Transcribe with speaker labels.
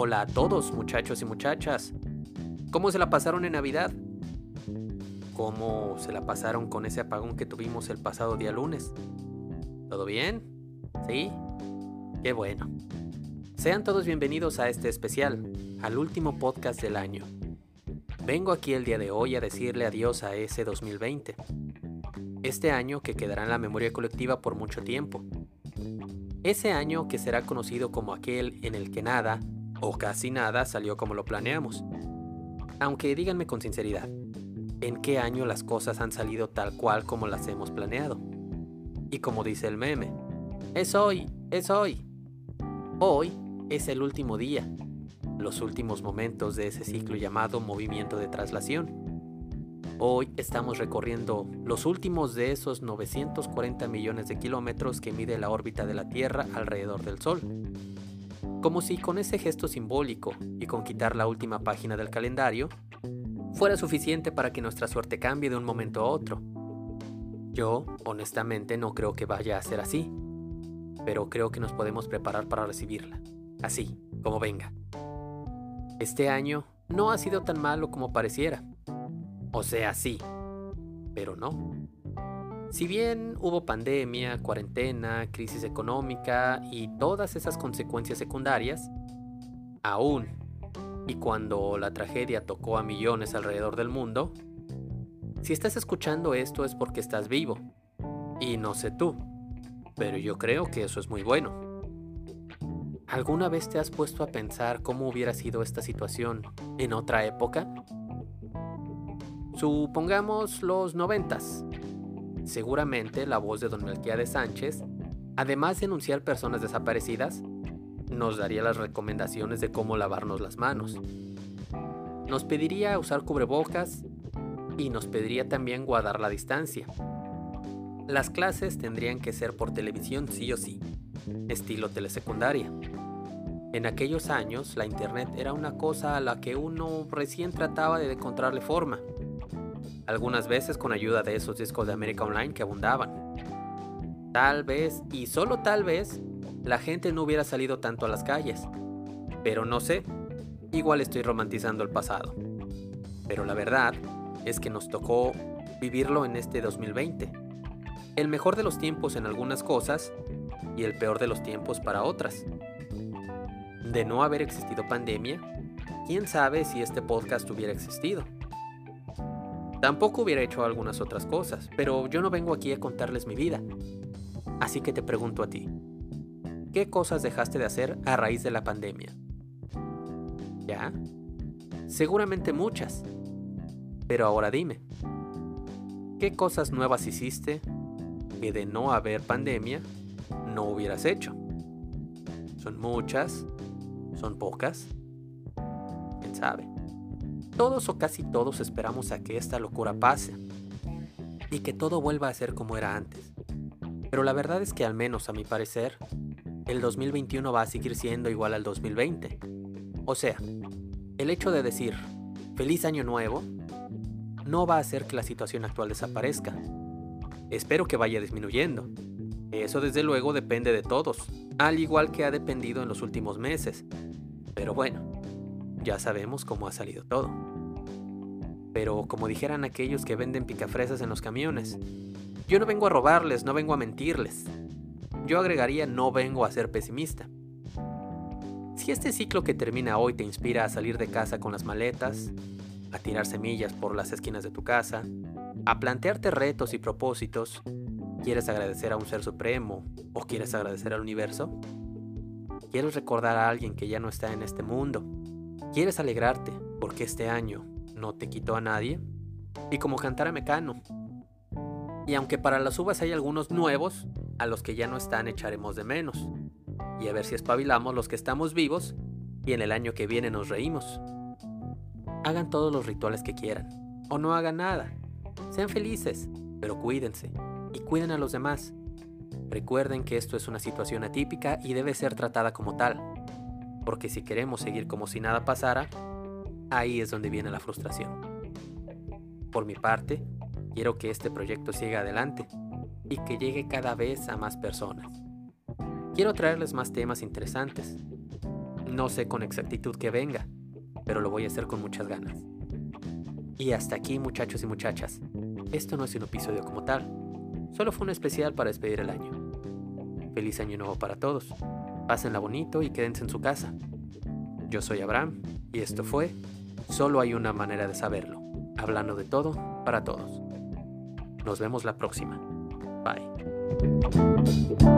Speaker 1: Hola a todos, muchachos y muchachas. ¿Cómo se la pasaron en Navidad? ¿Cómo se la pasaron con ese apagón que tuvimos el pasado día lunes? ¿Todo bien? ¿Sí? Qué bueno. Sean todos bienvenidos a este especial, al último podcast del año. Vengo aquí el día de hoy a decirle adiós a ese 2020. Este año que quedará en la memoria colectiva por mucho tiempo. Ese año que será conocido como aquel en el que nada, o casi nada, salió como lo planeamos. Aunque díganme con sinceridad, ¿en qué año las cosas han salido tal cual como las hemos planeado? Y como dice el meme, es hoy, es hoy. Hoy es el último día, los últimos momentos de ese ciclo llamado movimiento de traslación. Hoy estamos recorriendo los últimos de esos 940 millones de kilómetros que mide la órbita de la Tierra alrededor del Sol. Como si con ese gesto simbólico y con quitar la última página del calendario, fuera suficiente para que nuestra suerte cambie de un momento a otro. Yo, honestamente, no creo que vaya a ser así, pero creo que nos podemos preparar para recibirla, así, como venga. Este año no ha sido tan malo como pareciera. O sea, sí, pero no. Si bien hubo pandemia, cuarentena, crisis económica y todas esas consecuencias secundarias, aún, y cuando la tragedia tocó a millones alrededor del mundo, si estás escuchando esto es porque estás vivo. Y no sé tú, pero yo creo que eso es muy bueno. ¿Alguna vez te has puesto a pensar cómo hubiera sido esta situación en otra época? Supongamos los noventas. Seguramente la voz de don Melquiades Sánchez, además de anunciar personas desaparecidas, nos daría las recomendaciones de cómo lavarnos las manos. Nos pediría usar cubrebocas y nos pediría también guardar la distancia. Las clases tendrían que ser por televisión sí o sí, estilo telesecundaria. En aquellos años la internet era una cosa a la que uno recién trataba de encontrarle forma algunas veces con ayuda de esos discos de América Online que abundaban. Tal vez, y solo tal vez, la gente no hubiera salido tanto a las calles. Pero no sé, igual estoy romantizando el pasado. Pero la verdad es que nos tocó vivirlo en este 2020. El mejor de los tiempos en algunas cosas y el peor de los tiempos para otras. De no haber existido pandemia, quién sabe si este podcast hubiera existido. Tampoco hubiera hecho algunas otras cosas, pero yo no vengo aquí a contarles mi vida. Así que te pregunto a ti, ¿qué cosas dejaste de hacer a raíz de la pandemia? ¿Ya? Seguramente muchas. Pero ahora dime, ¿qué cosas nuevas hiciste que de no haber pandemia no hubieras hecho? ¿Son muchas? ¿Son pocas? ¿Quién sabe? Todos o casi todos esperamos a que esta locura pase y que todo vuelva a ser como era antes. Pero la verdad es que al menos a mi parecer, el 2021 va a seguir siendo igual al 2020. O sea, el hecho de decir feliz año nuevo no va a hacer que la situación actual desaparezca. Espero que vaya disminuyendo. Eso desde luego depende de todos, al igual que ha dependido en los últimos meses. Pero bueno, ya sabemos cómo ha salido todo. Pero como dijeran aquellos que venden picafresas en los camiones, yo no vengo a robarles, no vengo a mentirles. Yo agregaría no vengo a ser pesimista. Si este ciclo que termina hoy te inspira a salir de casa con las maletas, a tirar semillas por las esquinas de tu casa, a plantearte retos y propósitos, ¿quieres agradecer a un ser supremo o quieres agradecer al universo? ¿Quieres recordar a alguien que ya no está en este mundo ¿Quieres alegrarte porque este año no te quitó a nadie? Y como cantara Mecano. Y aunque para las uvas hay algunos nuevos, a los que ya no están echaremos de menos. Y a ver si espabilamos los que estamos vivos y en el año que viene nos reímos. Hagan todos los rituales que quieran, o no hagan nada. Sean felices, pero cuídense y cuiden a los demás. Recuerden que esto es una situación atípica y debe ser tratada como tal porque si queremos seguir como si nada pasara, ahí es donde viene la frustración. Por mi parte, quiero que este proyecto siga adelante y que llegue cada vez a más personas. Quiero traerles más temas interesantes. No sé con exactitud que venga, pero lo voy a hacer con muchas ganas. Y hasta aquí muchachos y muchachas. Esto no es un episodio como tal, solo fue un especial para despedir el año. Feliz año nuevo para todos. Pásenla bonito y quédense en su casa. Yo soy Abraham y esto fue Solo hay una manera de saberlo, hablando de todo para todos. Nos vemos la próxima. Bye.